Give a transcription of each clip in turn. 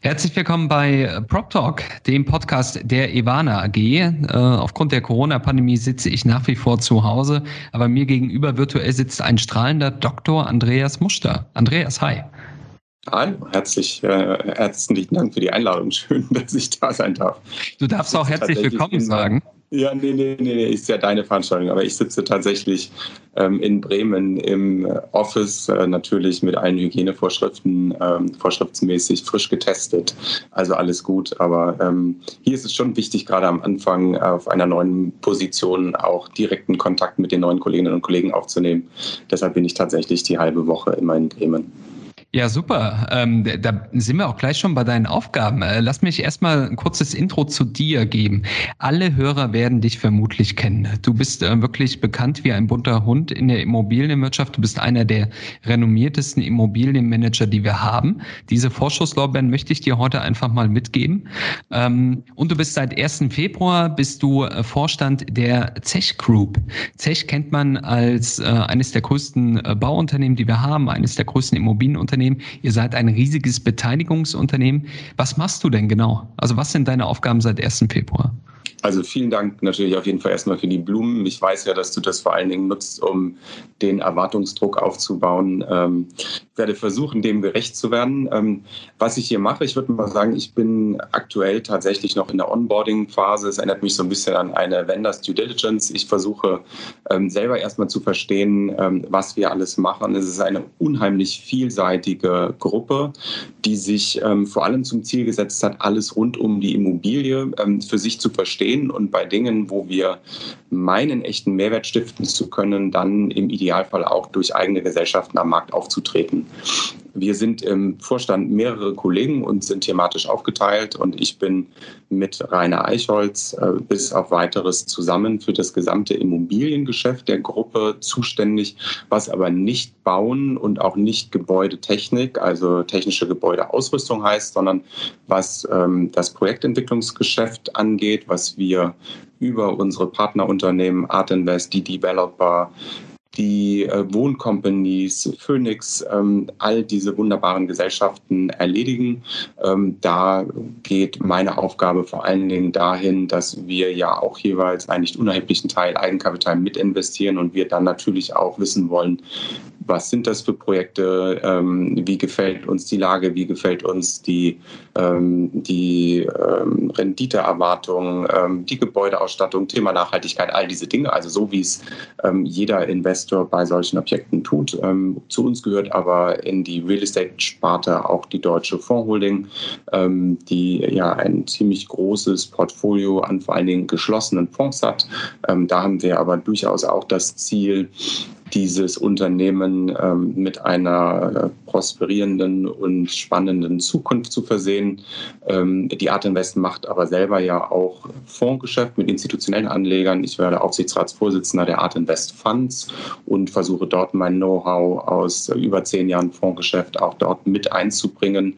Herzlich willkommen bei Prop Talk, dem Podcast der Ivana AG. Äh, aufgrund der Corona-Pandemie sitze ich nach wie vor zu Hause, aber mir gegenüber virtuell sitzt ein strahlender Dr. Andreas Muster. Andreas, hi. Hallo, herzlich, äh, herzlichen Dank für die Einladung. Schön, dass ich da sein darf. Du darfst auch herzlich willkommen sagen. Ja, nee, nee, nee, nee, ist ja deine Veranstaltung, aber ich sitze tatsächlich ähm, in Bremen im äh, Office, äh, natürlich mit allen Hygienevorschriften, ähm, vorschriftsmäßig frisch getestet, also alles gut. Aber ähm, hier ist es schon wichtig, gerade am Anfang auf einer neuen Position auch direkten Kontakt mit den neuen Kolleginnen und Kollegen aufzunehmen. Deshalb bin ich tatsächlich die halbe Woche immer in Bremen. Ja, super. Ähm, da sind wir auch gleich schon bei deinen Aufgaben. Äh, lass mich erstmal ein kurzes Intro zu dir geben. Alle Hörer werden dich vermutlich kennen. Du bist äh, wirklich bekannt wie ein bunter Hund in der Immobilienwirtschaft. Du bist einer der renommiertesten Immobilienmanager, die wir haben. Diese Vorschusslorbeeren möchte ich dir heute einfach mal mitgeben. Ähm, und du bist seit 1. Februar bist du äh, Vorstand der Zech Group. Zech kennt man als äh, eines der größten äh, Bauunternehmen, die wir haben, eines der größten Immobilienunternehmen Unternehmen. Ihr seid ein riesiges Beteiligungsunternehmen. Was machst du denn genau? Also was sind deine Aufgaben seit 1. Februar? Also vielen Dank natürlich auf jeden Fall erstmal für die Blumen. Ich weiß ja, dass du das vor allen Dingen nutzt, um den Erwartungsdruck aufzubauen. Ähm, ich werde versuchen, dem gerecht zu werden. Ähm, was ich hier mache, ich würde mal sagen, ich bin aktuell tatsächlich noch in der Onboarding-Phase. Es erinnert mich so ein bisschen an eine Vendors Due Diligence. Ich versuche ähm, selber erstmal zu verstehen, was wir alles machen. Es ist eine unheimlich vielseitige Gruppe, die sich vor allem zum Ziel gesetzt hat, alles rund um die Immobilie für sich zu verstehen verstehen und bei Dingen, wo wir meinen, echten Mehrwert stiften zu können, dann im Idealfall auch durch eigene Gesellschaften am Markt aufzutreten. Wir sind im Vorstand mehrere Kollegen und sind thematisch aufgeteilt und ich bin mit Rainer Eichholz äh, bis auf weiteres zusammen für das gesamte Immobiliengeschäft der Gruppe zuständig, was aber nicht Bauen und auch nicht Gebäudetechnik, also technische Gebäudeausrüstung heißt, sondern was ähm, das Projektentwicklungsgeschäft angeht, was wir über unsere Partnerunternehmen Art Invest, die Developer, die äh, Wohncompanies, Phoenix, ähm, all diese wunderbaren Gesellschaften erledigen. Ähm, da geht meine Aufgabe vor allen Dingen dahin, dass wir ja auch jeweils einen nicht unerheblichen Teil Eigenkapital mitinvestieren und wir dann natürlich auch wissen wollen, was sind das für Projekte, ähm, wie gefällt uns die Lage, wie gefällt uns die, ähm, die ähm, Renditeerwartung, ähm, die Gebäudeausstattung, Thema Nachhaltigkeit, all diese Dinge. Also so wie es ähm, jeder Investor bei solchen Objekten tut. Ähm, zu uns gehört aber in die Real Estate-Sparte auch die Deutsche Fondsholding, die ja ein ziemlich großes Portfolio an vor allen Dingen geschlossenen Fonds hat. da haben wir aber durchaus auch das Ziel, dieses Unternehmen ähm, mit einer äh, prosperierenden und spannenden Zukunft zu versehen. Ähm, die Art Invest macht aber selber ja auch Fondsgeschäft mit institutionellen Anlegern. Ich werde Aufsichtsratsvorsitzender der Art Invest Funds und versuche dort mein Know-how aus über zehn Jahren Fondsgeschäft auch dort mit einzubringen.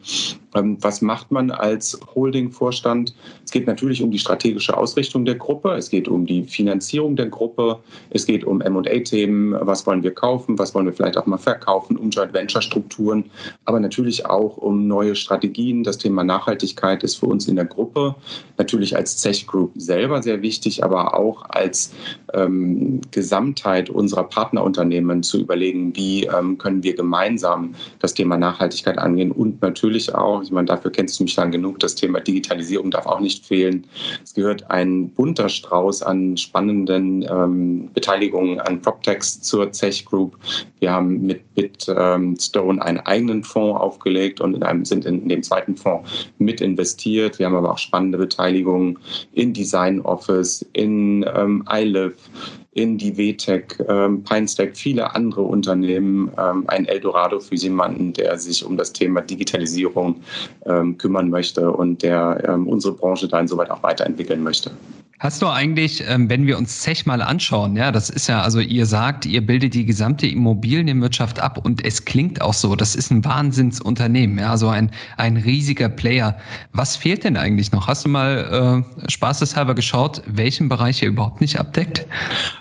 Ähm, was macht man als Holding-Vorstand? Es geht natürlich um die strategische Ausrichtung der Gruppe. Es geht um die Finanzierung der Gruppe. Es geht um M&A-Themen. Was wollen wir kaufen? Was wollen wir vielleicht auch mal verkaufen? Um Joint-Venture-Strukturen. Aber natürlich auch um neue Strategien. Das Thema Nachhaltigkeit ist für uns in der Gruppe natürlich als Zech Group selber sehr wichtig, aber auch als ähm, Gesamtheit unserer Partnerunternehmen zu überlegen, wie ähm, können wir gemeinsam das Thema Nachhaltigkeit angehen und natürlich auch ich meine, dafür kennst du mich lang genug. Das Thema Digitalisierung darf auch nicht fehlen. Es gehört ein bunter Strauß an spannenden ähm, Beteiligungen an PropTex zur Zech Group. Wir haben mit Bitstone ähm, einen eigenen Fonds aufgelegt und in einem, sind in, in dem zweiten Fonds mit investiert. Wir haben aber auch spannende Beteiligungen in Design Office, in ähm, iLive, in die WTEC, ähm, PineStack, viele andere Unternehmen ähm, ein Eldorado für jemanden, der sich um das Thema Digitalisierung ähm, kümmern möchte und der ähm, unsere Branche da insoweit auch weiterentwickeln möchte. Hast du eigentlich, ähm, wenn wir uns Zech mal anschauen, ja, das ist ja, also ihr sagt, ihr bildet die gesamte Immobilienwirtschaft ab und es klingt auch so, das ist ein Wahnsinnsunternehmen, ja, so ein, ein riesiger Player. Was fehlt denn eigentlich noch? Hast du mal äh, spaßeshalber geschaut, welchen Bereich ihr überhaupt nicht abdeckt?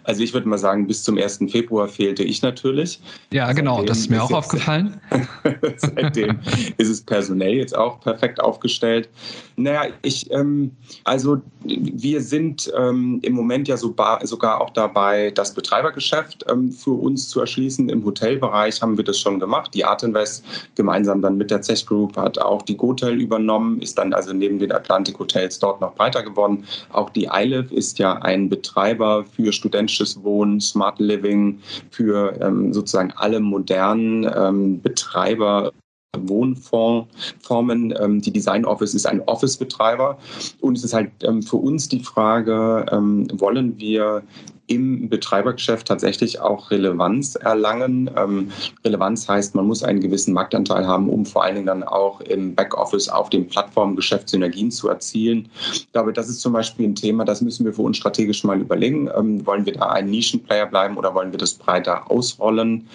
Also ich würde mal sagen, bis zum 1. Februar fehlte ich natürlich. Ja, genau, Seitdem das ist mir auch aufgefallen. Seitdem ist es personell jetzt auch perfekt aufgestellt. Naja, ich, ähm, also wir sind ähm, im Moment ja so sogar auch dabei, das Betreibergeschäft ähm, für uns zu erschließen. Im Hotelbereich haben wir das schon gemacht. Die Art Invest gemeinsam dann mit der Zech Group hat auch die Gotel übernommen, ist dann also neben den Atlantic Hotels dort noch breiter geworden. Auch die ILIV ist ja ein Betreiber für studentisches Wohnen, Smart Living, für ähm, sozusagen alle modernen ähm, Betreiber Wohnformen. Ähm, die Design Office ist ein Office-Betreiber. Und es ist halt ähm, für uns die Frage, ähm, wollen wir im Betreibergeschäft tatsächlich auch Relevanz erlangen. Ähm, Relevanz heißt, man muss einen gewissen Marktanteil haben, um vor allen Dingen dann auch im Backoffice auf dem Plattformgeschäft Synergien zu erzielen. Ich glaube, das ist zum Beispiel ein Thema, das müssen wir für uns strategisch mal überlegen. Ähm, wollen wir da ein Nischenplayer bleiben oder wollen wir das breiter ausrollen?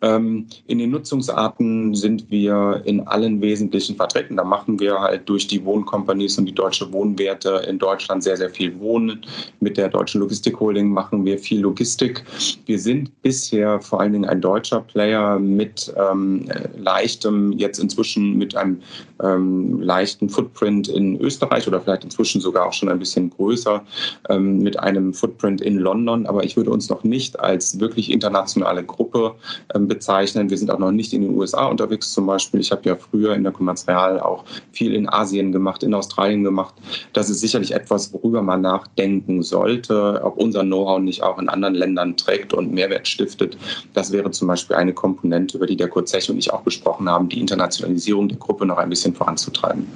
Ähm, in den Nutzungsarten sind wir in allen Wesentlichen vertreten. Da machen wir halt durch die Wohnkompanies und die Deutsche Wohnwerte in Deutschland sehr, sehr viel Wohnen. Mit der Deutschen Logistik Holding machen wir viel Logistik. Wir sind bisher vor allen Dingen ein deutscher Player mit ähm, leichtem, jetzt inzwischen mit einem ähm, leichten Footprint in Österreich oder vielleicht inzwischen sogar auch schon ein bisschen größer ähm, mit einem Footprint in London. Aber ich würde uns noch nicht als wirklich internationale Gruppe ähm, bezeichnen. Wir sind auch noch nicht in den USA unterwegs zum Beispiel. Ich habe ja früher in der Commerz Real auch viel in Asien gemacht, in Australien gemacht. Das ist sicherlich etwas, worüber man nachdenken sollte, ob unser Know-how nicht auch in anderen Ländern trägt und Mehrwert stiftet. Das wäre zum Beispiel eine Komponente, über die der Kurt Zech und ich auch gesprochen haben, die Internationalisierung der Gruppe noch ein bisschen voranzutreiben.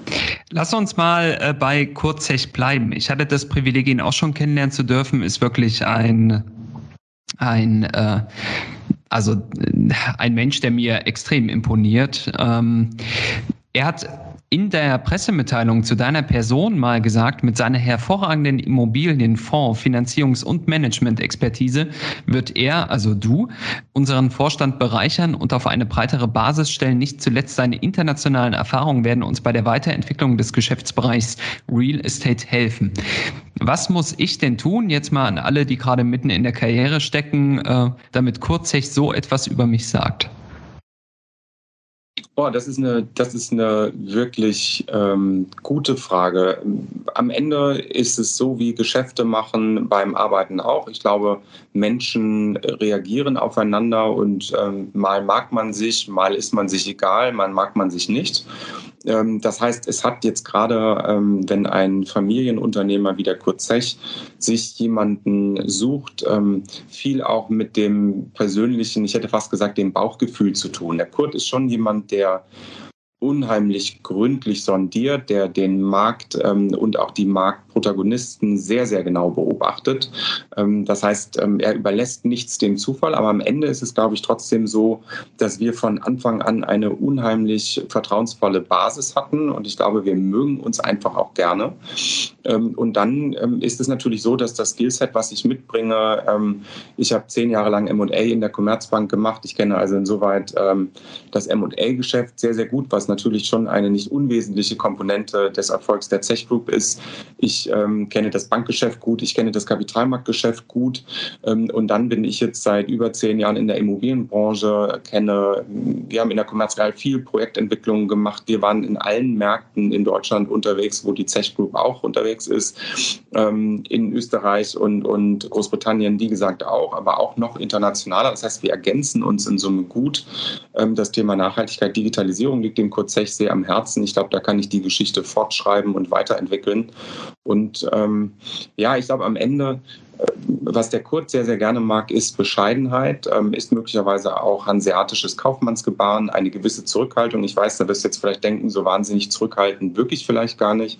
Lass uns mal äh, bei Kurt Zech bleiben. Ich hatte das Privileg, ihn auch schon kennenlernen zu dürfen. Ist wirklich ein ein äh, also ein Mensch, der mir extrem imponiert. Ähm, er hat in der Pressemitteilung zu deiner Person mal gesagt, mit seiner hervorragenden Immobilienfonds, Finanzierungs- und Management-Expertise wird er, also du, unseren Vorstand bereichern und auf eine breitere Basis stellen. Nicht zuletzt seine internationalen Erfahrungen werden uns bei der Weiterentwicklung des Geschäftsbereichs Real Estate helfen. Was muss ich denn tun, jetzt mal an alle, die gerade mitten in der Karriere stecken, äh, damit Kurzech so etwas über mich sagt? Boah, das ist eine, das ist eine wirklich ähm, gute Frage. Am Ende ist es so, wie Geschäfte machen beim Arbeiten auch. Ich glaube, Menschen reagieren aufeinander und ähm, mal mag man sich, mal ist man sich egal, mal mag man sich nicht. Ähm, das heißt, es hat jetzt gerade, ähm, wenn ein Familienunternehmer wie der Kurt Zech sich jemanden sucht, ähm, viel auch mit dem persönlichen, ich hätte fast gesagt, dem Bauchgefühl zu tun. Der Kurt ist schon jemand, der unheimlich gründlich sondiert, der den Markt und auch die Marktprotagonisten sehr, sehr genau beobachtet. Ähm, das heißt, ähm, er überlässt nichts dem Zufall, aber am Ende ist es, glaube ich, trotzdem so, dass wir von Anfang an eine unheimlich vertrauensvolle Basis hatten und ich glaube, wir mögen uns einfach auch gerne. Ähm, und dann ist es natürlich so, dass das Skillset, was ich mitbringe, ich habe zehn Jahre lang M&A in der Commerzbank gemacht. Ich kenne also insoweit das M&A-Geschäft sehr, sehr gut, was natürlich schon eine nicht unwesentliche Komponente des Erfolgs der Zech Group ist. Ich ähm, kenne das Bankgeschäft gut, ich kenne das Kapitalmarktgeschäft gut ähm, und dann bin ich jetzt seit über zehn Jahren in der Immobilienbranche, kenne, wir haben in der Commerzreal viel Projektentwicklung gemacht. Wir waren in allen Märkten in Deutschland unterwegs, wo die Zech Group auch unterwegs ist, ähm, in Österreich und, und Großbritannien, wie gesagt, auch, aber auch noch internationaler. Das heißt, wir ergänzen uns in Summe gut. Ähm, das Thema Nachhaltigkeit, Digitalisierung liegt dem Kurzech sehr am Herzen. Ich glaube, da kann ich die Geschichte fortschreiben und weiterentwickeln. Und ähm, ja, ich glaube, am Ende was der Kurt sehr, sehr gerne mag, ist Bescheidenheit, ähm, ist möglicherweise auch hanseatisches Kaufmannsgebaren, eine gewisse Zurückhaltung. Ich weiß, da wirst du jetzt vielleicht denken, so wahnsinnig zurückhaltend, wirklich vielleicht gar nicht.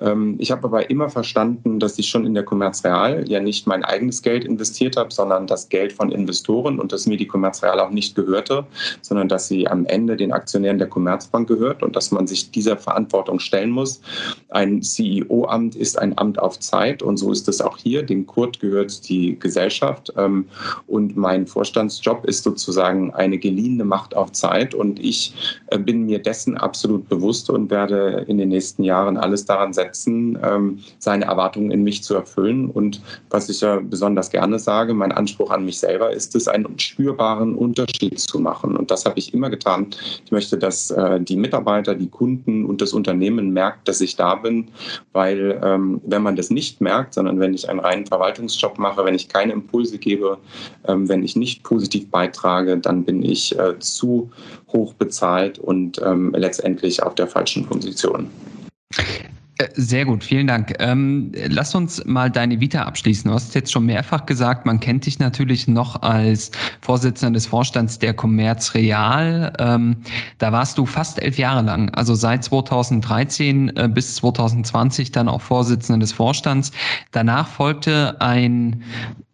Ähm, ich habe aber immer verstanden, dass ich schon in der Commerz Real ja nicht mein eigenes Geld investiert habe, sondern das Geld von Investoren und dass mir die Commerz Real auch nicht gehörte, sondern dass sie am Ende den Aktionären der Commerzbank gehört und dass man sich dieser Verantwortung stellen muss. Ein CEO-Amt ist ein Amt auf Zeit und so ist es auch hier. Dem Kurt gehört die Gesellschaft ähm, und mein Vorstandsjob ist sozusagen eine geliehene Macht auf Zeit und ich äh, bin mir dessen absolut bewusst und werde in den nächsten Jahren alles daran setzen, ähm, seine Erwartungen in mich zu erfüllen. Und was ich ja besonders gerne sage, mein Anspruch an mich selber ist es, einen spürbaren Unterschied zu machen. Und das habe ich immer getan. Ich möchte, dass äh, die Mitarbeiter, die Kunden und das Unternehmen merkt, dass ich da bin, weil ähm, wenn man das nicht merkt, sondern wenn ich einen reinen Verwaltungsjob mache, wenn ich keine Impulse gebe, ähm, wenn ich nicht positiv beitrage, dann bin ich äh, zu hoch bezahlt und ähm, letztendlich auf der falschen Position. Äh, sehr gut, vielen Dank. Ähm, lass uns mal deine Vita abschließen. Du hast jetzt schon mehrfach gesagt, man kennt dich natürlich noch als Vorsitzender des Vorstands der Commerz Real. Ähm, da warst du fast elf Jahre lang, also seit 2013 äh, bis 2020 dann auch Vorsitzender des Vorstands. Danach folgte ein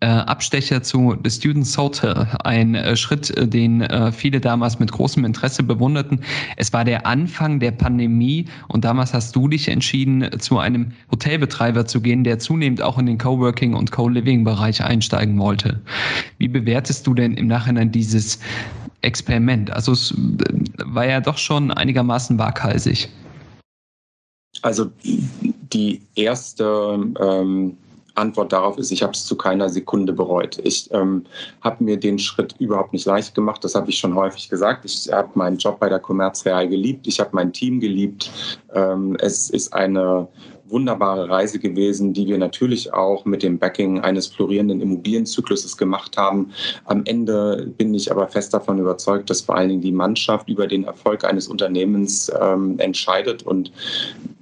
äh, Abstecher zu The Students Hotel, ein äh, Schritt, äh, den äh, viele damals mit großem Interesse bewunderten. Es war der Anfang der Pandemie und damals hast du dich entschieden, zu einem Hotelbetreiber zu gehen, der zunehmend auch in den Coworking- und Co-Living-Bereich einsteigen wollte. Wie bewertest du denn im Nachhinein dieses Experiment? Also es äh, war ja doch schon einigermaßen waghalsig. Also die erste ähm, Antwort darauf ist, ich habe es zu keiner Sekunde bereut. Ich ähm, habe mir den Schritt überhaupt nicht leicht gemacht, das habe ich schon häufig gesagt. Ich habe meinen Job bei der Commerz Real geliebt, ich habe mein Team geliebt. Ähm, es ist eine wunderbare Reise gewesen, die wir natürlich auch mit dem Backing eines florierenden Immobilienzykluses gemacht haben. Am Ende bin ich aber fest davon überzeugt, dass vor allen Dingen die Mannschaft über den Erfolg eines Unternehmens ähm, entscheidet. Und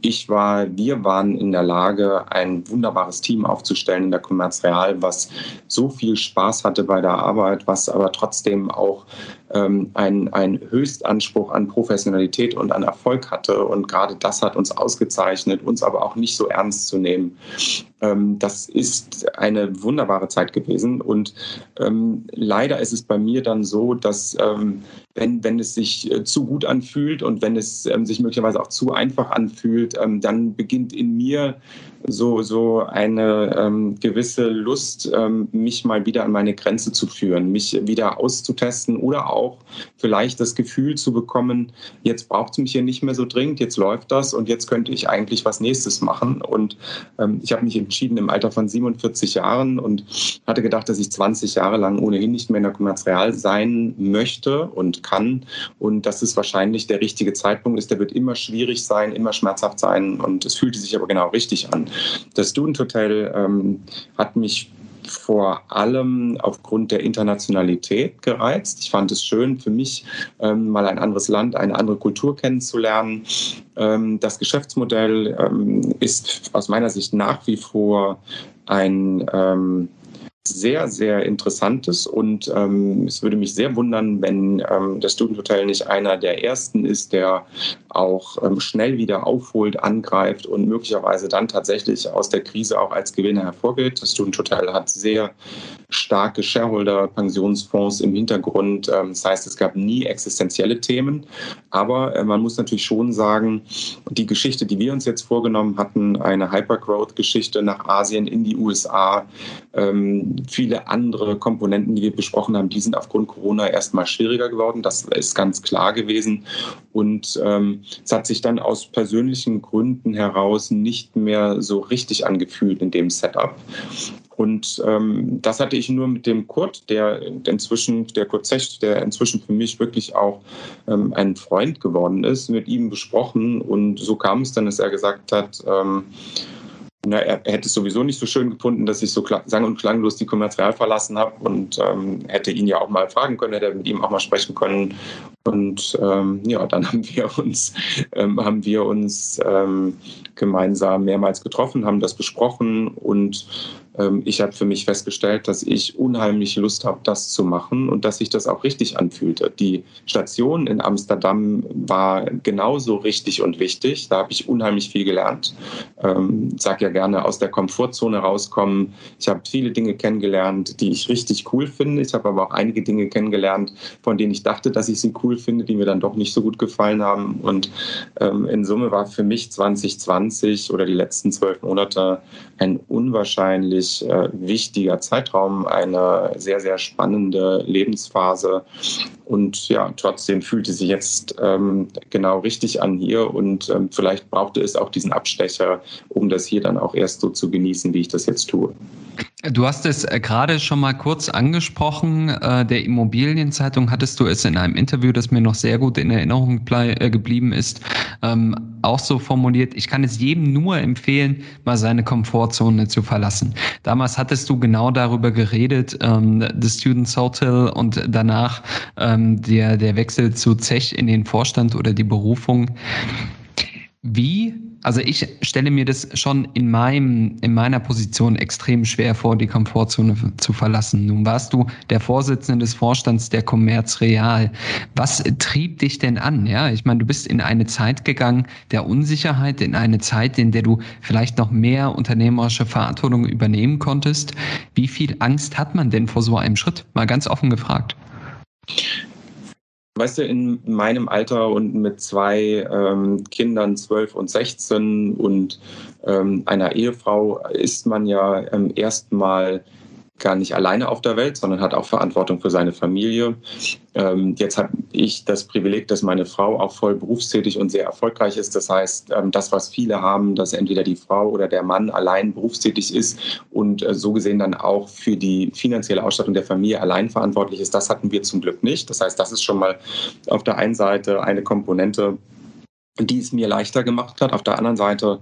ich war, wir waren in der Lage, ein wunderbares Team aufzustellen in der Commerz Real, was so viel Spaß hatte bei der Arbeit, was aber trotzdem auch ähm, einen, einen Höchstanspruch an Professionalität und an Erfolg hatte. Und gerade das hat uns ausgezeichnet, uns aber auch nicht so ernst zu nehmen. Ähm, das ist eine wunderbare Zeit gewesen. Und ähm, leider ist es bei mir dann so, dass ähm, wenn, wenn es sich äh, zu gut anfühlt und wenn es ähm, sich möglicherweise auch zu einfach anfühlt, ähm, dann beginnt in mir so, so eine ähm, gewisse Lust, ähm, mich mal wieder an meine Grenze zu führen, mich wieder auszutesten oder auch vielleicht das Gefühl zu bekommen, jetzt braucht es mich hier nicht mehr so dringend, jetzt läuft das und jetzt könnte ich eigentlich was nächstes machen. Und ähm, ich habe mich entschieden im Alter von 47 Jahren und hatte gedacht, dass ich 20 Jahre lang ohnehin nicht mehr in der Commerz Real sein möchte und kann und dass es wahrscheinlich der richtige Zeitpunkt ist. Der wird immer schwierig sein, immer schmerzhaft sein und es fühlte sich aber genau richtig an. Das Student Hotel ähm, hat mich vor allem aufgrund der Internationalität gereizt. Ich fand es schön für mich, ähm, mal ein anderes Land, eine andere Kultur kennenzulernen. Ähm, das Geschäftsmodell ähm, ist aus meiner Sicht nach wie vor ein ähm, sehr, sehr interessantes und ähm, es würde mich sehr wundern, wenn ähm, das Student Hotel nicht einer der ersten ist, der auch ähm, schnell wieder aufholt, angreift und möglicherweise dann tatsächlich aus der Krise auch als Gewinner hervorgeht. Das Student Hotel hat sehr starke Shareholder-Pensionsfonds im Hintergrund. Ähm, das heißt, es gab nie existenzielle Themen. Aber äh, man muss natürlich schon sagen, die Geschichte, die wir uns jetzt vorgenommen hatten, eine Hypergrowth-Geschichte nach Asien, in die USA, ähm, viele andere Komponenten, die wir besprochen haben, die sind aufgrund Corona erstmal schwieriger geworden. Das ist ganz klar gewesen. Und ähm, es hat sich dann aus persönlichen Gründen heraus nicht mehr so richtig angefühlt in dem Setup. Und ähm, das hatte ich nur mit dem Kurt, der inzwischen, der Kurt Zecht, der inzwischen für mich wirklich auch ähm, ein Freund geworden ist, mit ihm besprochen. Und so kam es dann, dass er gesagt hat, ähm, na, er, er, hätte es sowieso nicht so schön gefunden, dass ich so sang- und klanglos die Kommerzial verlassen habe und ähm, hätte ihn ja auch mal fragen können, hätte mit ihm auch mal sprechen können. Und ähm, ja, dann haben wir uns, ähm, haben wir uns ähm, gemeinsam mehrmals getroffen, haben das besprochen und ich habe für mich festgestellt, dass ich unheimlich Lust habe, das zu machen und dass sich das auch richtig anfühlte. Die Station in Amsterdam war genauso richtig und wichtig. Da habe ich unheimlich viel gelernt. Ähm, sag ja gerne aus der Komfortzone rauskommen. Ich habe viele Dinge kennengelernt, die ich richtig cool finde. Ich habe aber auch einige Dinge kennengelernt, von denen ich dachte, dass ich sie cool finde, die mir dann doch nicht so gut gefallen haben. Und ähm, in Summe war für mich 2020 oder die letzten zwölf Monate ein unwahrscheinlich äh, wichtiger Zeitraum, eine sehr, sehr spannende Lebensphase. Und ja, trotzdem fühlte sich jetzt ähm, genau richtig an hier und ähm, vielleicht brauchte es auch diesen Abstecher, um das hier dann auch erst so zu genießen, wie ich das jetzt tue. Du hast es äh, gerade schon mal kurz angesprochen. Äh, der Immobilienzeitung hattest du es in einem Interview, das mir noch sehr gut in Erinnerung äh, geblieben ist, ähm, auch so formuliert. Ich kann es jedem nur empfehlen, mal seine Komfortzone zu verlassen. Damals hattest du genau darüber geredet, ähm, The Students Hotel und danach ähm, der, der Wechsel zu Zech in den Vorstand oder die Berufung. Wie also ich stelle mir das schon in meinem, in meiner Position extrem schwer vor, die Komfortzone zu verlassen. Nun warst du der Vorsitzende des Vorstands der Commerz Real. Was trieb dich denn an? Ja, ich meine, du bist in eine Zeit gegangen der Unsicherheit, in eine Zeit, in der du vielleicht noch mehr unternehmerische Verantwortung übernehmen konntest. Wie viel Angst hat man denn vor so einem Schritt? Mal ganz offen gefragt. Weißt du, in meinem Alter und mit zwei ähm, Kindern, 12 und 16 und ähm, einer Ehefrau ist man ja ähm, erstmal gar nicht alleine auf der Welt, sondern hat auch Verantwortung für seine Familie. Ähm, jetzt habe ich das Privileg, dass meine Frau auch voll berufstätig und sehr erfolgreich ist. Das heißt, ähm, das, was viele haben, dass entweder die Frau oder der Mann allein berufstätig ist und äh, so gesehen dann auch für die finanzielle Ausstattung der Familie allein verantwortlich ist, das hatten wir zum Glück nicht. Das heißt, das ist schon mal auf der einen Seite eine Komponente, die es mir leichter gemacht hat. Auf der anderen Seite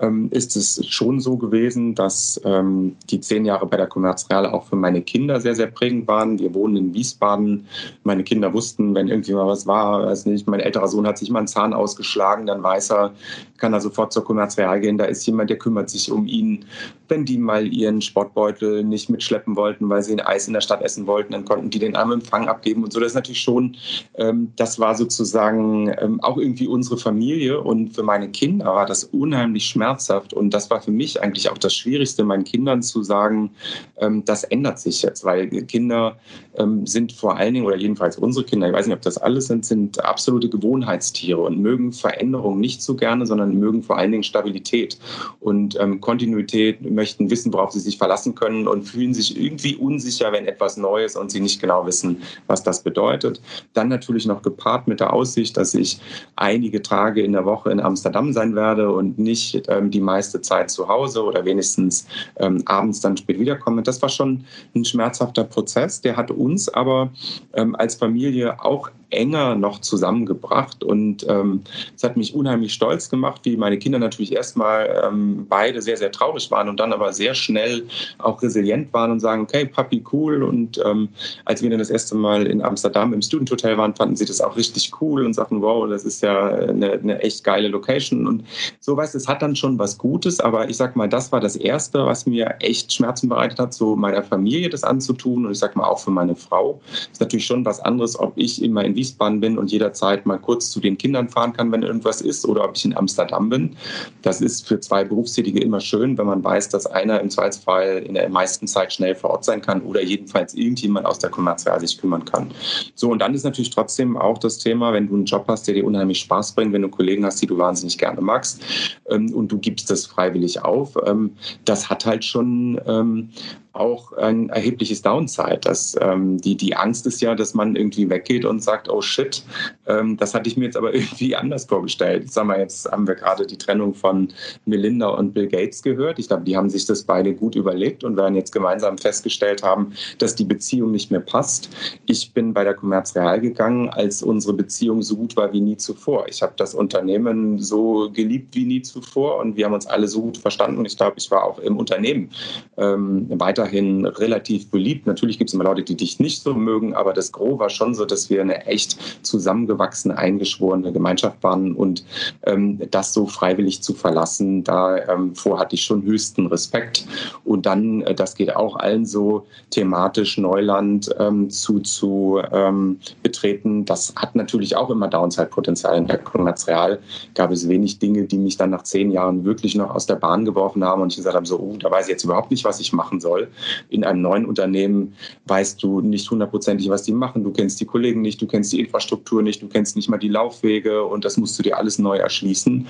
ähm, ist es schon so gewesen, dass ähm, die zehn Jahre bei der Commerz Real auch für meine Kinder sehr, sehr prägend waren. Wir wohnen in Wiesbaden. Meine Kinder wussten, wenn irgendwie mal was war, weiß nicht, mein älterer Sohn hat sich mal einen Zahn ausgeschlagen, dann weiß er, kann er sofort zur Commerz Real gehen. Da ist jemand, der kümmert sich um ihn. Wenn die mal ihren Sportbeutel nicht mitschleppen wollten, weil sie ein Eis in der Stadt essen wollten, dann konnten die den am Empfang abgeben und so. Das ist natürlich schon, ähm, das war sozusagen ähm, auch irgendwie unsere Familie Familie und für meine Kinder war das unheimlich schmerzhaft. Und das war für mich eigentlich auch das Schwierigste, meinen Kindern zu sagen, ähm, das ändert sich jetzt, weil Kinder ähm, sind vor allen Dingen, oder jedenfalls unsere Kinder, ich weiß nicht, ob das alles sind, sind absolute Gewohnheitstiere und mögen Veränderungen nicht so gerne, sondern mögen vor allen Dingen Stabilität und ähm, Kontinuität, möchten wissen, worauf sie sich verlassen können und fühlen sich irgendwie unsicher, wenn etwas Neues und sie nicht genau wissen, was das bedeutet. Dann natürlich noch gepaart mit der Aussicht, dass ich einige Tage Tage in der Woche in Amsterdam sein werde und nicht ähm, die meiste Zeit zu Hause oder wenigstens ähm, abends dann spät wiederkomme. Das war schon ein schmerzhafter Prozess. Der hat uns aber ähm, als Familie auch enger noch zusammengebracht. Und ähm, es hat mich unheimlich stolz gemacht, wie meine Kinder natürlich erstmal ähm, beide sehr, sehr traurig waren und dann aber sehr schnell auch resilient waren und sagen, okay, Papi, cool. Und ähm, als wir dann das erste Mal in Amsterdam im Student Hotel waren, fanden sie das auch richtig cool und sagten, wow, das ist ja eine, eine echt geile Location. Und so weißt es hat dann schon was Gutes, aber ich sag mal, das war das Erste, was mir echt Schmerzen bereitet hat, so meiner Familie das anzutun und ich sag mal auch für meine Frau. Das ist natürlich schon was anderes, ob ich immer in Wiesbaden bin und jederzeit mal kurz zu den Kindern fahren kann, wenn irgendwas ist, oder ob ich in Amsterdam bin. Das ist für zwei Berufstätige immer schön, wenn man weiß, dass einer im Zweifelsfall in der meisten Zeit schnell vor Ort sein kann oder jedenfalls irgendjemand aus der Kommerzial sich kümmern kann. So, und dann ist natürlich trotzdem auch das Thema, wenn du einen Job hast, der dir unheimlich Spaß bringt, wenn du Kollegen hast, die du wahnsinnig gerne magst ähm, und du gibst das freiwillig auf, ähm, das hat halt schon ähm, auch ein erhebliches Downside. Dass, ähm, die, die Angst ist ja, dass man irgendwie weggeht und sagt, oh shit, ähm, das hatte ich mir jetzt aber irgendwie anders vorgestellt. Sag mal, jetzt haben wir gerade die Trennung von Melinda und Bill Gates gehört. Ich glaube, die haben sich das beide gut überlegt und werden jetzt gemeinsam festgestellt haben, dass die Beziehung nicht mehr passt. Ich bin bei der Commerz Real gegangen, als unsere Beziehung so gut war wie nie zuvor. Ich habe das Unternehmen so geliebt wie nie zuvor und wir haben uns alle so gut verstanden. Ich glaube, ich war auch im Unternehmen ähm, weiter weiterhin relativ beliebt. Natürlich gibt es immer Leute, die dich nicht so mögen, aber das Gros war schon so, dass wir eine echt zusammengewachsene, eingeschworene Gemeinschaft waren und ähm, das so freiwillig zu verlassen, da ähm, vor hatte ich schon höchsten Respekt. Und dann, äh, das geht auch allen so, thematisch Neuland ähm, zu, zu ähm, betreten, das hat natürlich auch immer Downside-Potenzial. In der Real gab es wenig Dinge, die mich dann nach zehn Jahren wirklich noch aus der Bahn geworfen haben und ich gesagt habe, so, oh, da weiß ich jetzt überhaupt nicht, was ich machen soll. In einem neuen Unternehmen weißt du nicht hundertprozentig, was die machen. Du kennst die Kollegen nicht, du kennst die Infrastruktur nicht, du kennst nicht mal die Laufwege und das musst du dir alles neu erschließen.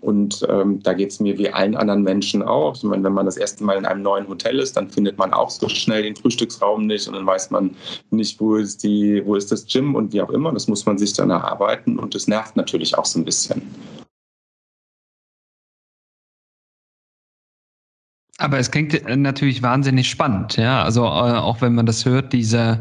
Und ähm, da geht es mir wie allen anderen Menschen auch. Ich meine, wenn man das erste Mal in einem neuen Hotel ist, dann findet man auch so schnell den Frühstücksraum nicht und dann weiß man nicht, wo ist, die, wo ist das Gym und wie auch immer. Das muss man sich dann erarbeiten und das nervt natürlich auch so ein bisschen. Aber es klingt äh, natürlich wahnsinnig spannend, ja. Also äh, auch wenn man das hört, dieser,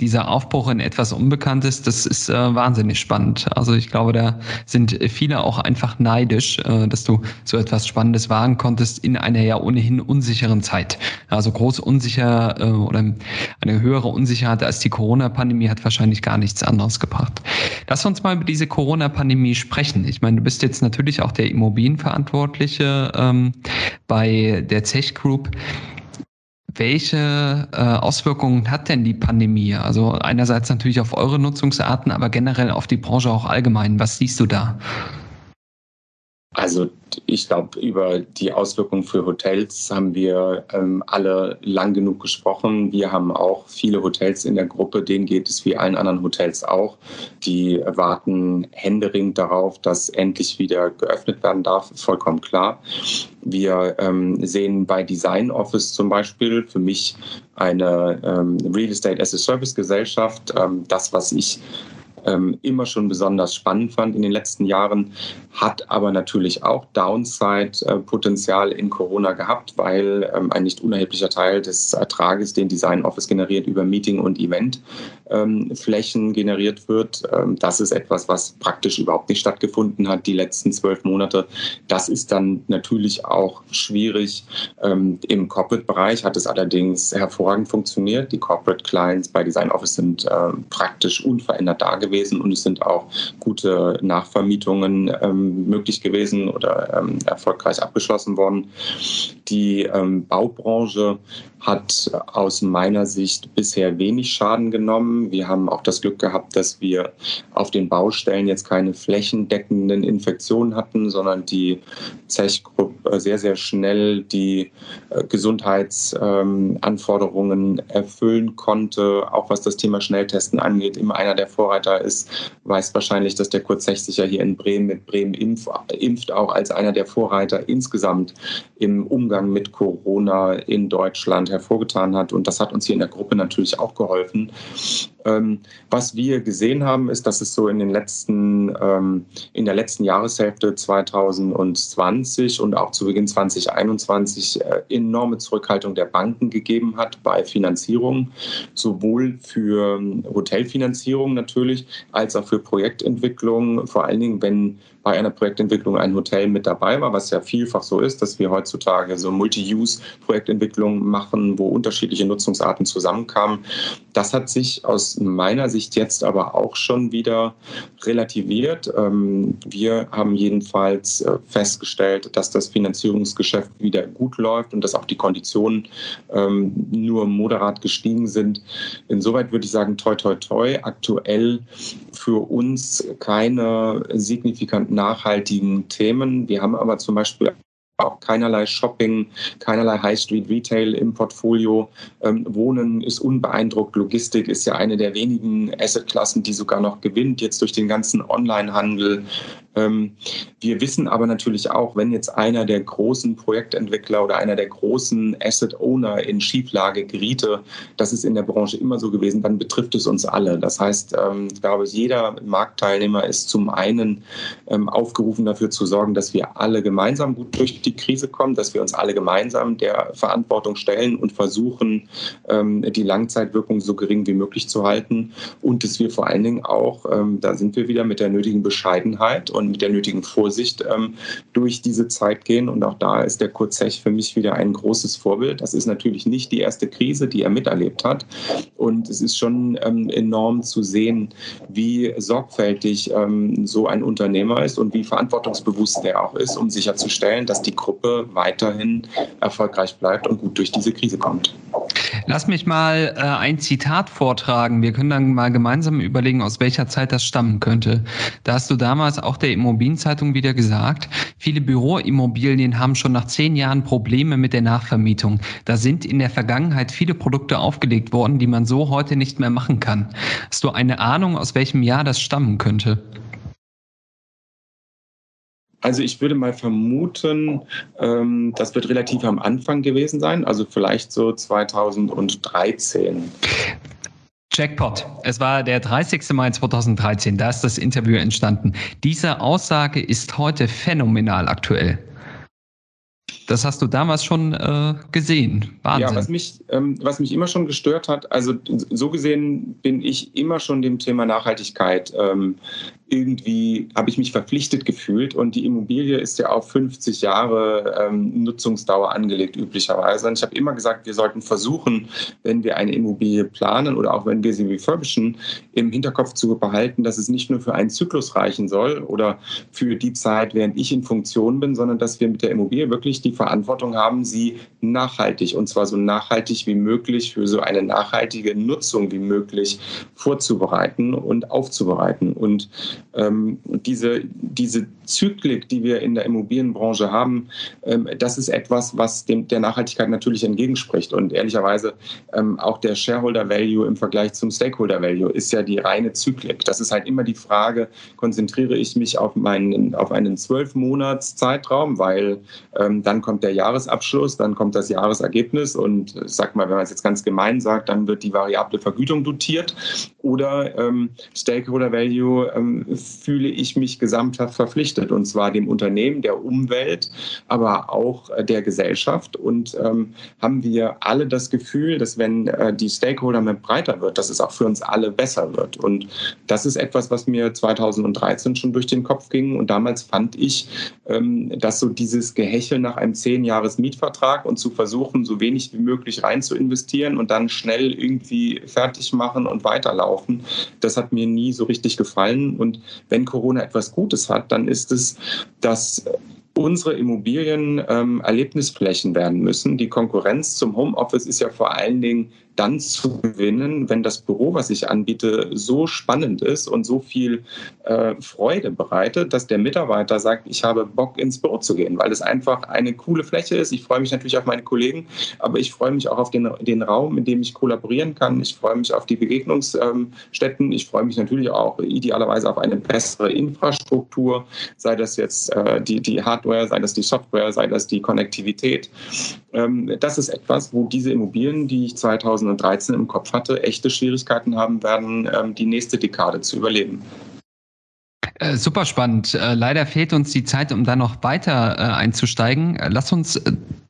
dieser Aufbruch in etwas Unbekanntes, das ist äh, wahnsinnig spannend. Also ich glaube, da sind viele auch einfach neidisch, äh, dass du so etwas Spannendes wagen konntest in einer ja ohnehin unsicheren Zeit. Also groß unsicher äh, oder eine höhere Unsicherheit als die Corona-Pandemie hat wahrscheinlich gar nichts anderes gebracht. Lass uns mal über diese Corona-Pandemie sprechen. Ich meine, du bist jetzt natürlich auch der Immobilienverantwortliche ähm, bei der Zech Group. Welche äh, Auswirkungen hat denn die Pandemie? Also einerseits natürlich auf eure Nutzungsarten, aber generell auf die Branche auch allgemein. Was siehst du da? Also ich glaube, über die Auswirkungen für Hotels haben wir ähm, alle lang genug gesprochen. Wir haben auch viele Hotels in der Gruppe, denen geht es wie allen anderen Hotels auch. Die warten händeringend darauf, dass endlich wieder geöffnet werden darf, vollkommen klar. Wir ähm, sehen bei Design Office zum Beispiel für mich eine ähm, Real Estate as a Service Gesellschaft, ähm, das, was ich ähm, immer schon besonders spannend fand in den letzten Jahren, hat aber natürlich auch Downside-Potenzial in Corona gehabt, weil ähm, ein nicht unerheblicher Teil des Ertrages, den Design Office generiert, über Meeting- und Eventflächen ähm, generiert wird. Ähm, das ist etwas, was praktisch überhaupt nicht stattgefunden hat die letzten zwölf Monate. Das ist dann natürlich auch schwierig. Ähm, Im Corporate-Bereich hat es allerdings hervorragend funktioniert. Die Corporate Clients bei Design Office sind äh, praktisch unverändert da gewesen und es sind auch gute Nachvermietungen ähm, möglich gewesen oder ähm, erfolgreich abgeschlossen worden. Die ähm, Baubranche hat aus meiner Sicht bisher wenig Schaden genommen. Wir haben auch das Glück gehabt, dass wir auf den Baustellen jetzt keine flächendeckenden Infektionen hatten, sondern die Zechgruppe sehr, sehr schnell die äh, Gesundheitsanforderungen erfüllen konnte, auch was das Thema Schnelltesten angeht. Immer einer der Vorreiter ist, weiß wahrscheinlich, dass der 60er hier in Bremen mit Bremen impf, impft, auch als einer der Vorreiter insgesamt im Umgang mit Corona in Deutschland hervorgetan hat. Und das hat uns hier in der Gruppe natürlich auch geholfen. Ähm, was wir gesehen haben, ist, dass es so in den letzten, ähm, in der letzten Jahreshälfte 2020 und auch zu Beginn 2021 äh, enorme Zurückhaltung der Banken gegeben hat bei Finanzierung, sowohl für ähm, Hotelfinanzierung natürlich, als auch für Projektentwicklung, vor allen Dingen, wenn bei einer Projektentwicklung ein Hotel mit dabei war, was ja vielfach so ist, dass wir heutzutage so Multi-Use-Projektentwicklungen machen, wo unterschiedliche Nutzungsarten zusammenkamen. Das hat sich aus meiner Sicht jetzt aber auch schon wieder relativiert. Ähm, wir haben jedenfalls äh, festgestellt, dass das Finanzierungsgeschäft wieder gut läuft und dass auch die Konditionen ähm, nur moderat gestiegen sind. Insoweit würde ich sagen, toi, toi, toi. Aktuell für uns keine signifikanten nachhaltigen Themen. Wir haben aber zum Beispiel auch keinerlei Shopping, keinerlei High Street Retail im Portfolio. Ähm, Wohnen ist unbeeindruckt. Logistik ist ja eine der wenigen Assetklassen, die sogar noch gewinnt, jetzt durch den ganzen Online-Handel. Ähm, wir wissen aber natürlich auch, wenn jetzt einer der großen Projektentwickler oder einer der großen Asset Owner in Schieflage geriete, das ist in der Branche immer so gewesen, dann betrifft es uns alle. Das heißt, ähm, ich glaube, jeder Marktteilnehmer ist zum einen ähm, aufgerufen dafür zu sorgen, dass wir alle gemeinsam gut durch die Krise kommen, dass wir uns alle gemeinsam der Verantwortung stellen und versuchen, die Langzeitwirkung so gering wie möglich zu halten und dass wir vor allen Dingen auch, da sind wir wieder mit der nötigen Bescheidenheit und mit der nötigen Vorsicht ähm, durch diese Zeit gehen. Und auch da ist der Kurt Zech für mich wieder ein großes Vorbild. Das ist natürlich nicht die erste Krise, die er miterlebt hat. Und es ist schon ähm, enorm zu sehen, wie sorgfältig ähm, so ein Unternehmer ist und wie verantwortungsbewusst er auch ist, um sicherzustellen, dass die Gruppe weiterhin erfolgreich bleibt und gut durch diese Krise kommt. Lass mich mal äh, ein Zitat vortragen. Wir können dann mal gemeinsam überlegen, aus welcher Zeit das stammen könnte. Da hast du damals auch der Immobilienzeitung wieder gesagt, viele Büroimmobilien haben schon nach zehn Jahren Probleme mit der Nachvermietung. Da sind in der Vergangenheit viele Produkte aufgelegt worden, die man so heute nicht mehr machen kann. Hast du eine Ahnung, aus welchem Jahr das stammen könnte? Also ich würde mal vermuten, ähm, das wird relativ am Anfang gewesen sein, also vielleicht so 2013. Jackpot. Es war der 30. Mai 2013, da ist das Interview entstanden. Diese Aussage ist heute phänomenal aktuell. Das hast du damals schon äh, gesehen. Wahnsinn. Ja, was mich, ähm, was mich immer schon gestört hat, also so gesehen bin ich immer schon dem Thema Nachhaltigkeit ähm, irgendwie habe ich mich verpflichtet gefühlt und die Immobilie ist ja auf 50 Jahre ähm, Nutzungsdauer angelegt üblicherweise. Und ich habe immer gesagt, wir sollten versuchen, wenn wir eine Immobilie planen oder auch wenn wir sie refurbischen, im Hinterkopf zu behalten, dass es nicht nur für einen Zyklus reichen soll oder für die Zeit, während ich in Funktion bin, sondern dass wir mit der Immobilie wirklich die Verantwortung haben, sie nachhaltig und zwar so nachhaltig wie möglich für so eine nachhaltige Nutzung wie möglich vorzubereiten und aufzubereiten. Und ähm, diese, diese Zyklik, die wir in der Immobilienbranche haben, ähm, das ist etwas, was dem, der Nachhaltigkeit natürlich entgegenspricht. Und ehrlicherweise ähm, auch der Shareholder Value im Vergleich zum Stakeholder Value ist ja die reine Zyklik. Das ist halt immer die Frage, konzentriere ich mich auf, meinen, auf einen zwölf Monats Zeitraum, weil ähm, dann kommt der Jahresabschluss, dann kommt das Jahresergebnis und sag mal, wenn man es jetzt ganz gemein sagt, dann wird die variable Vergütung dotiert oder ähm, Stakeholder Value ähm, fühle ich mich gesamthaft verpflichtet, und zwar dem Unternehmen, der Umwelt, aber auch äh, der Gesellschaft. Und ähm, haben wir alle das Gefühl, dass wenn äh, die Stakeholder mehr breiter wird, dass es auch für uns alle besser wird. Und das ist etwas, was mir 2013 schon durch den Kopf ging. Und damals fand ich, ähm, dass so dieses Gehechel nach einem zehn Jahres Mietvertrag und zu versuchen, so wenig wie möglich rein zu investieren und dann schnell irgendwie fertig machen und weiterlaufen, das hat mir nie so richtig gefallen. Und wenn Corona etwas Gutes hat, dann ist es, dass unsere Immobilien ähm, Erlebnisflächen werden müssen. Die Konkurrenz zum Homeoffice ist ja vor allen Dingen dann zu gewinnen, wenn das Büro, was ich anbiete, so spannend ist und so viel äh, Freude bereitet, dass der Mitarbeiter sagt, ich habe Bock ins Büro zu gehen, weil es einfach eine coole Fläche ist. Ich freue mich natürlich auf meine Kollegen, aber ich freue mich auch auf den, den Raum, in dem ich kollaborieren kann. Ich freue mich auf die Begegnungsstätten. ich freue mich natürlich auch idealerweise auf eine bessere Infrastruktur, sei das jetzt äh, die, die Hardware, sei das die Software, sei das die Konnektivität. Ähm, das ist etwas, wo diese Immobilien, die ich 2000 2013 im Kopf hatte, echte Schwierigkeiten haben werden, ähm, die nächste Dekade zu überleben. Äh, super spannend. Äh, leider fehlt uns die Zeit, um da noch weiter äh, einzusteigen. Lass uns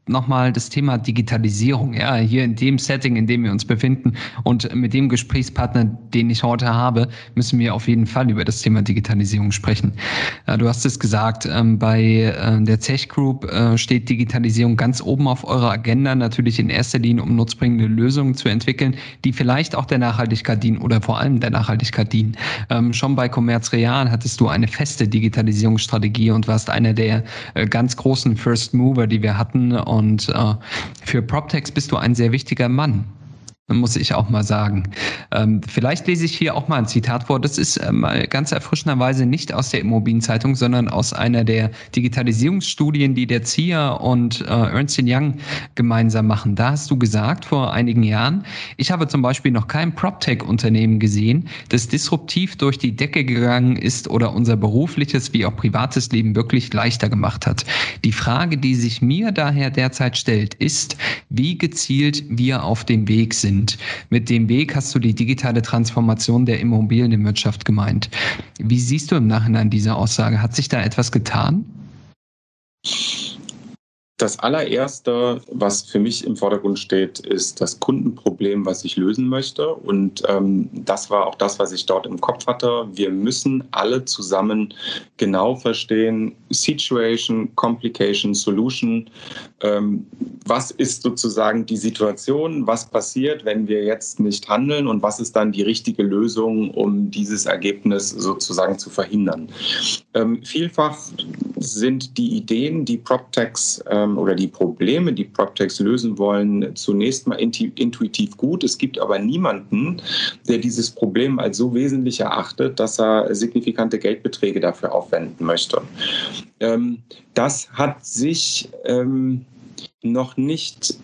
nochmal das Thema Digitalisierung, ja, hier in dem Setting, in dem wir uns befinden und mit dem Gesprächspartner, den ich heute habe, müssen wir auf jeden Fall über das Thema Digitalisierung sprechen. Du hast es gesagt, ähm, bei äh, der Zech Group äh, steht Digitalisierung ganz oben auf eurer Agenda, natürlich in erster Linie, um nutzbringende Lösungen zu entwickeln, die vielleicht auch der Nachhaltigkeit dienen oder vor allem der Nachhaltigkeit dienen. Ähm, schon bei Commerz Real hattest du eine feste Digitalisierungsstrategie und warst einer der äh, ganz großen First Mover, die wir hatten. Äh, für PropTex bist du ein sehr wichtiger Mann muss ich auch mal sagen. Ähm, vielleicht lese ich hier auch mal ein Zitat vor. Das ist ähm, ganz erfrischenderweise nicht aus der Immobilienzeitung, sondern aus einer der Digitalisierungsstudien, die der ZIA und äh, Ernst Young gemeinsam machen. Da hast du gesagt vor einigen Jahren, ich habe zum Beispiel noch kein PropTech-Unternehmen gesehen, das disruptiv durch die Decke gegangen ist oder unser berufliches wie auch privates Leben wirklich leichter gemacht hat. Die Frage, die sich mir daher derzeit stellt, ist, wie gezielt wir auf dem Weg sind sind. Mit dem Weg hast du die digitale Transformation der Immobilienwirtschaft gemeint. Wie siehst du im Nachhinein diese Aussage? Hat sich da etwas getan? Das allererste, was für mich im Vordergrund steht, ist das Kundenproblem, was ich lösen möchte. Und ähm, das war auch das, was ich dort im Kopf hatte. Wir müssen alle zusammen genau verstehen, Situation, Complication, Solution. Ähm, was ist sozusagen die Situation? Was passiert, wenn wir jetzt nicht handeln? Und was ist dann die richtige Lösung, um dieses Ergebnis sozusagen zu verhindern? Ähm, vielfach sind die Ideen, die PropTechs ähm, oder die Probleme, die PropTechs lösen wollen, zunächst mal intuitiv gut. Es gibt aber niemanden, der dieses Problem als so wesentlich erachtet, dass er signifikante Geldbeträge dafür aufwenden möchte. Ähm, das hat sich ähm, noch nicht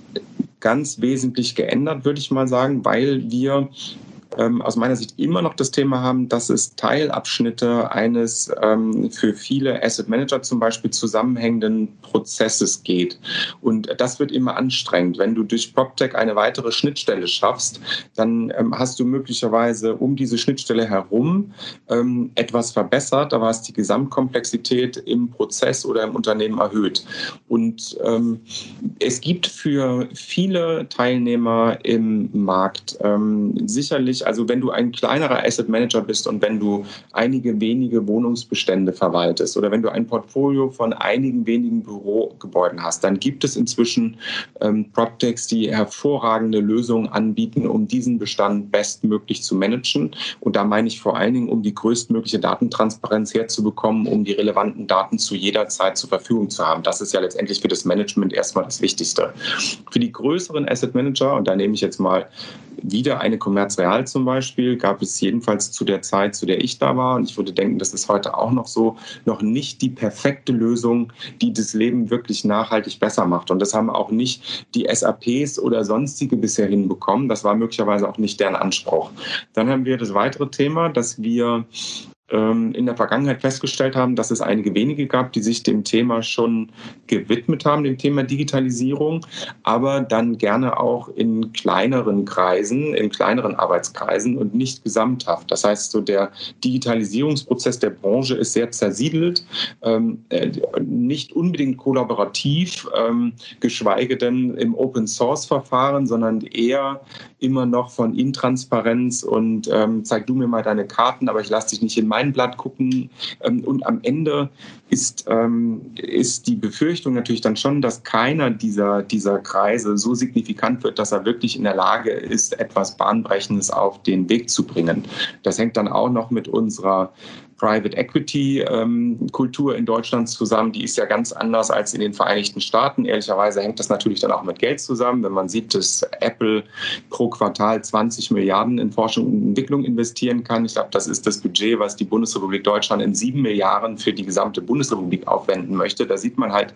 ganz wesentlich geändert, würde ich mal sagen, weil wir ähm, aus meiner Sicht immer noch das Thema haben, dass es Teilabschnitte eines ähm, für viele Asset Manager zum Beispiel zusammenhängenden Prozesses geht. Und das wird immer anstrengend. Wenn du durch PropTech eine weitere Schnittstelle schaffst, dann ähm, hast du möglicherweise um diese Schnittstelle herum ähm, etwas verbessert, aber hast die Gesamtkomplexität im Prozess oder im Unternehmen erhöht. Und ähm, es gibt für viele Teilnehmer im Markt ähm, also wenn du ein kleinerer Asset Manager bist und wenn du einige wenige Wohnungsbestände verwaltest oder wenn du ein Portfolio von einigen wenigen Bürogebäuden hast, dann gibt es inzwischen ähm, PropTechs, die hervorragende Lösungen anbieten, um diesen Bestand bestmöglich zu managen. Und da meine ich vor allen Dingen, um die größtmögliche Datentransparenz herzubekommen, um die relevanten Daten zu jeder Zeit zur Verfügung zu haben. Das ist ja letztendlich für das Management erstmal das Wichtigste. Für die größeren Asset Manager, und da nehme ich jetzt mal wieder eine Commerz Real zum Beispiel gab es jedenfalls zu der Zeit, zu der ich da war, und ich würde denken, das ist heute auch noch so, noch nicht die perfekte Lösung, die das Leben wirklich nachhaltig besser macht. Und das haben auch nicht die SAPs oder sonstige bisher hinbekommen. Das war möglicherweise auch nicht deren Anspruch. Dann haben wir das weitere Thema, dass wir in der Vergangenheit festgestellt haben, dass es einige wenige gab, die sich dem Thema schon gewidmet haben, dem Thema Digitalisierung, aber dann gerne auch in kleineren Kreisen, in kleineren Arbeitskreisen und nicht gesamthaft. Das heißt, so der Digitalisierungsprozess der Branche ist sehr zersiedelt, ähm, äh, nicht unbedingt kollaborativ, ähm, geschweige denn im Open-Source-Verfahren, sondern eher immer noch von Intransparenz und zeig du mir mal deine Karten, aber ich lasse dich nicht in mein Blatt gucken. Ähm, und am Ende ist, ähm, ist die Befürchtung natürlich dann schon, dass keiner dieser, dieser Kreise so signifikant wird, dass er wirklich in der Lage ist, etwas Bahnbrechendes auf den Weg zu bringen. Das hängt dann auch noch mit unserer Private Equity ähm, Kultur in Deutschland zusammen. Die ist ja ganz anders als in den Vereinigten Staaten. Ehrlicherweise hängt das natürlich dann auch mit Geld zusammen. Wenn man sieht, dass Apple pro Quartal 20 Milliarden in Forschung und Entwicklung investieren kann. Ich glaube, das ist das Budget, was die Bundesrepublik Deutschland in sieben Milliarden für die gesamte Bundesrepublik aufwenden möchte. Da sieht man halt,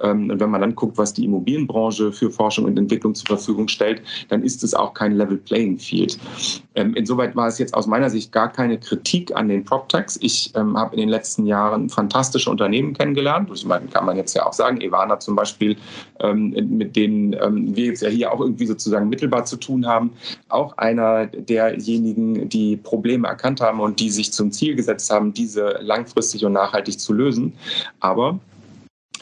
ähm, und wenn man dann guckt, was die Immobilienbranche für Forschung und Entwicklung zur Verfügung stellt, dann ist es auch kein Level Playing Field. Ähm, insoweit war es jetzt aus meiner Sicht gar keine Kritik an den PropTechs. Ich ähm, habe in den letzten Jahren fantastische Unternehmen kennengelernt. Ich meine, kann man jetzt ja auch sagen, Ivana zum Beispiel, ähm, mit denen ähm, wir jetzt ja hier auch irgendwie sozusagen mittelbar zu tun haben, auch einer derjenigen, die Probleme erkannt haben und die sich zum Ziel gesetzt haben, diese langfristig und nachhaltig zu lösen. Aber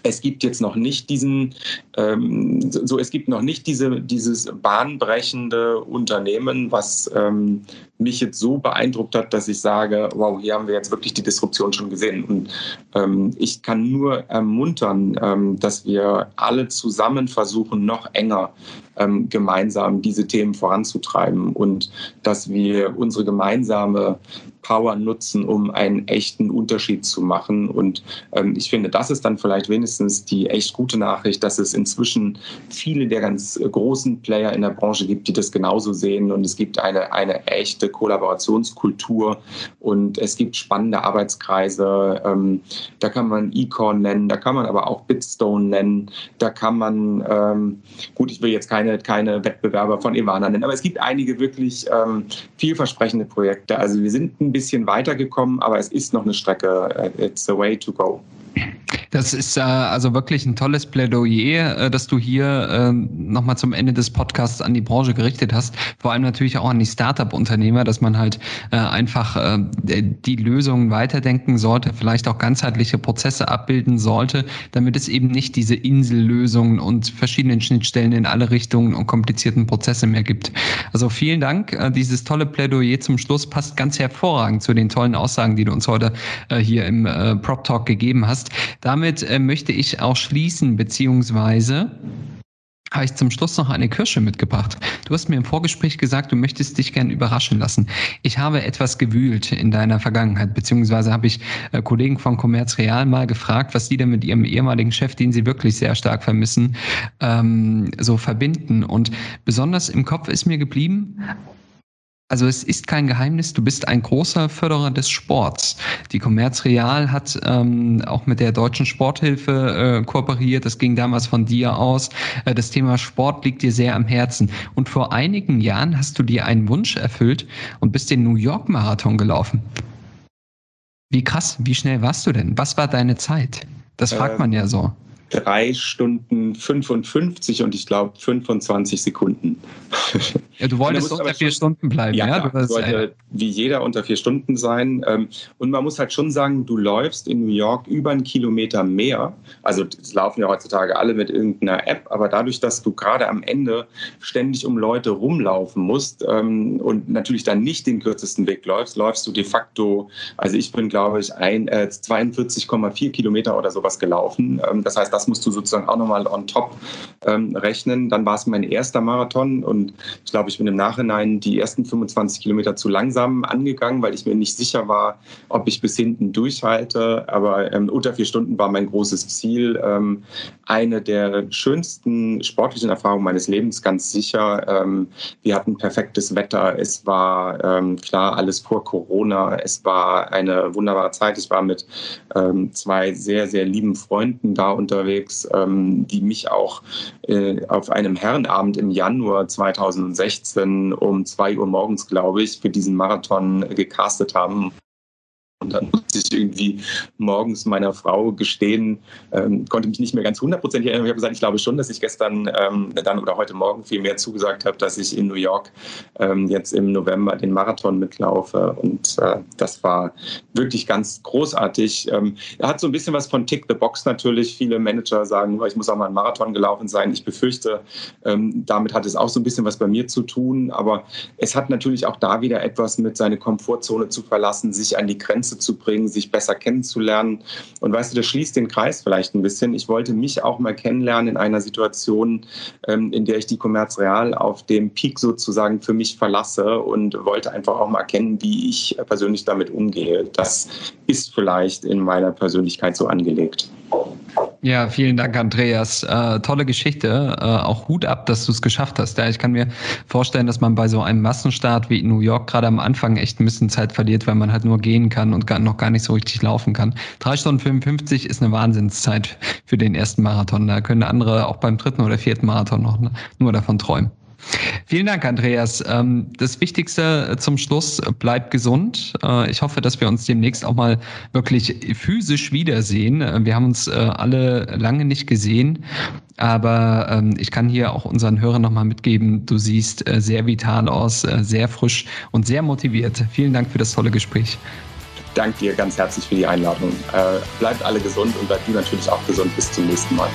es gibt jetzt noch nicht diesen, ähm, so es gibt noch nicht diese, dieses bahnbrechende Unternehmen, was ähm, mich jetzt so beeindruckt hat, dass ich sage, wow, hier haben wir jetzt wirklich die Disruption schon gesehen. Und ähm, ich kann nur ermuntern, ähm, dass wir alle zusammen versuchen, noch enger ähm, gemeinsam diese Themen voranzutreiben und dass wir unsere gemeinsame Power nutzen, um einen echten Unterschied zu machen. Und ähm, ich finde, das ist dann vielleicht wenigstens die echt gute Nachricht, dass es inzwischen viele der ganz großen Player in der Branche gibt, die das genauso sehen. Und es gibt eine, eine echte Kollaborationskultur und es gibt spannende Arbeitskreise. Ähm, da kann man Ecorn nennen, da kann man aber auch Bitstone nennen, da kann man, ähm, gut, ich will jetzt keine, keine Wettbewerber von Ivana nennen, aber es gibt einige wirklich ähm, vielversprechende Projekte. Also wir sind ein bisschen weitergekommen, aber es ist noch eine Strecke. It's the way to go. Das ist äh, also wirklich ein tolles Plädoyer, äh, dass du hier äh, nochmal zum Ende des Podcasts an die Branche gerichtet hast. Vor allem natürlich auch an die Startup-Unternehmer, dass man halt äh, einfach äh, die Lösungen weiterdenken sollte, vielleicht auch ganzheitliche Prozesse abbilden sollte, damit es eben nicht diese Insellösungen und verschiedenen Schnittstellen in alle Richtungen und komplizierten Prozesse mehr gibt. Also vielen Dank. Äh, dieses tolle Plädoyer zum Schluss passt ganz hervorragend zu den tollen Aussagen, die du uns heute äh, hier im äh, Prop Talk gegeben hast. Damit damit äh, möchte ich auch schließen, beziehungsweise habe ich zum Schluss noch eine Kirsche mitgebracht. Du hast mir im Vorgespräch gesagt, du möchtest dich gern überraschen lassen. Ich habe etwas gewühlt in deiner Vergangenheit, beziehungsweise habe ich äh, Kollegen von Commerz Real mal gefragt, was die denn mit ihrem ehemaligen Chef, den sie wirklich sehr stark vermissen, ähm, so verbinden. Und besonders im Kopf ist mir geblieben, also es ist kein Geheimnis, du bist ein großer Förderer des Sports. Die Commerz Real hat ähm, auch mit der Deutschen Sporthilfe äh, kooperiert. Das ging damals von dir aus. Äh, das Thema Sport liegt dir sehr am Herzen. Und vor einigen Jahren hast du dir einen Wunsch erfüllt und bist den New York Marathon gelaufen. Wie krass, wie schnell warst du denn? Was war deine Zeit? Das fragt man ja so drei Stunden 55 und ich glaube 25 Sekunden. Ja, du wolltest unter vier Stunden bleiben, ja? ja? Du sollte wie jeder unter vier Stunden sein. Ähm, und man muss halt schon sagen, du läufst in New York über einen Kilometer mehr. Also es laufen ja heutzutage alle mit irgendeiner App, aber dadurch, dass du gerade am Ende ständig um Leute rumlaufen musst ähm, und natürlich dann nicht den kürzesten Weg läufst, läufst du de facto, also ich bin glaube ich ein, äh, 42,4 Kilometer oder sowas gelaufen. Ähm, das heißt, das musst du sozusagen auch nochmal on top ähm, rechnen. Dann war es mein erster Marathon und ich glaube, ich bin im Nachhinein die ersten 25 Kilometer zu langsam angegangen, weil ich mir nicht sicher war, ob ich bis hinten durchhalte. Aber ähm, unter vier Stunden war mein großes Ziel. Ähm, eine der schönsten sportlichen Erfahrungen meines Lebens, ganz sicher. Ähm, wir hatten perfektes Wetter. Es war ähm, klar alles vor Corona. Es war eine wunderbare Zeit. Ich war mit zwei sehr, sehr lieben Freunden da unterwegs, ähm, die mich auch äh, auf einem Herrenabend im Januar 2016 um zwei Uhr morgens, glaube ich, für diesen Marathon gecastet haben. Und dann musste ich irgendwie morgens meiner Frau gestehen, ähm, konnte mich nicht mehr ganz hundertprozentig erinnern. Ich habe gesagt, ich glaube schon, dass ich gestern ähm, dann oder heute Morgen viel mehr zugesagt habe, dass ich in New York ähm, jetzt im November den Marathon mitlaufe. Und äh, das war wirklich ganz großartig. Ähm, hat so ein bisschen was von Tick the Box natürlich. Viele Manager sagen, ich muss auch mal einen Marathon gelaufen sein. Ich befürchte, ähm, damit hat es auch so ein bisschen was bei mir zu tun. Aber es hat natürlich auch da wieder etwas mit seiner Komfortzone zu verlassen, sich an die Grenze Ergebnisse zu bringen, sich besser kennenzulernen. Und weißt du, das schließt den Kreis vielleicht ein bisschen. Ich wollte mich auch mal kennenlernen in einer Situation, ähm, in der ich die Commerz Real auf dem Peak sozusagen für mich verlasse und wollte einfach auch mal erkennen, wie ich persönlich damit umgehe. Das ist vielleicht in meiner Persönlichkeit so angelegt. Ja, vielen Dank, Andreas. Äh, tolle Geschichte. Äh, auch Hut ab, dass du es geschafft hast. Ja, ich kann mir vorstellen, dass man bei so einem Massenstart wie in New York gerade am Anfang echt ein bisschen Zeit verliert, weil man halt nur gehen kann und gar, noch gar nicht so richtig laufen kann. Drei Stunden 55 ist eine Wahnsinnszeit für den ersten Marathon. Da können andere auch beim dritten oder vierten Marathon noch nur davon träumen. Vielen Dank, Andreas. Ähm, das Wichtigste zum Schluss, bleibt gesund. Äh, ich hoffe, dass wir uns demnächst auch mal wirklich physisch wiedersehen. Äh, wir haben uns äh, alle lange nicht gesehen, aber ähm, ich kann hier auch unseren Hörern nochmal mitgeben, du siehst sehr vital aus, sehr frisch und sehr motiviert. Vielen Dank für das tolle Gespräch. Danke dir ganz herzlich für die Einladung. Bleibt alle gesund und bleibt du natürlich auch gesund. Bis zum nächsten Mal.